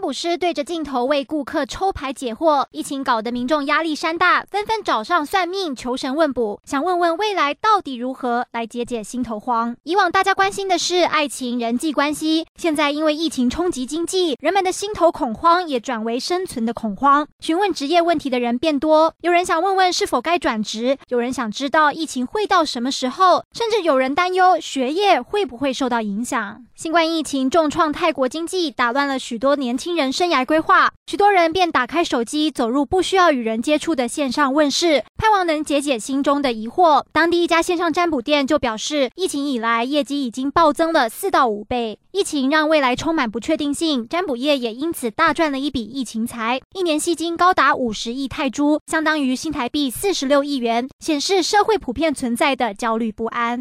占卜师对着镜头为顾客抽牌解惑，疫情搞得民众压力山大，纷纷找上算命求神问卜，想问问未来到底如何，来解解心头慌。以往大家关心的是爱情、人际关系，现在因为疫情冲击经济，人们的心头恐慌也转为生存的恐慌。询问职业问题的人变多，有人想问问是否该转职，有人想知道疫情会到什么时候，甚至有人担忧学业会不会受到影响。新冠疫情重创泰国经济，打乱了许多年。轻轻人生涯规划，许多人便打开手机，走入不需要与人接触的线上问世，盼望能解解心中的疑惑。当地一家线上占卜店就表示，疫情以来业绩已经暴增了四到五倍。疫情让未来充满不确定性，占卜业也因此大赚了一笔疫情财，一年吸金高达五十亿泰铢，相当于新台币四十六亿元，显示社会普遍存在的焦虑不安。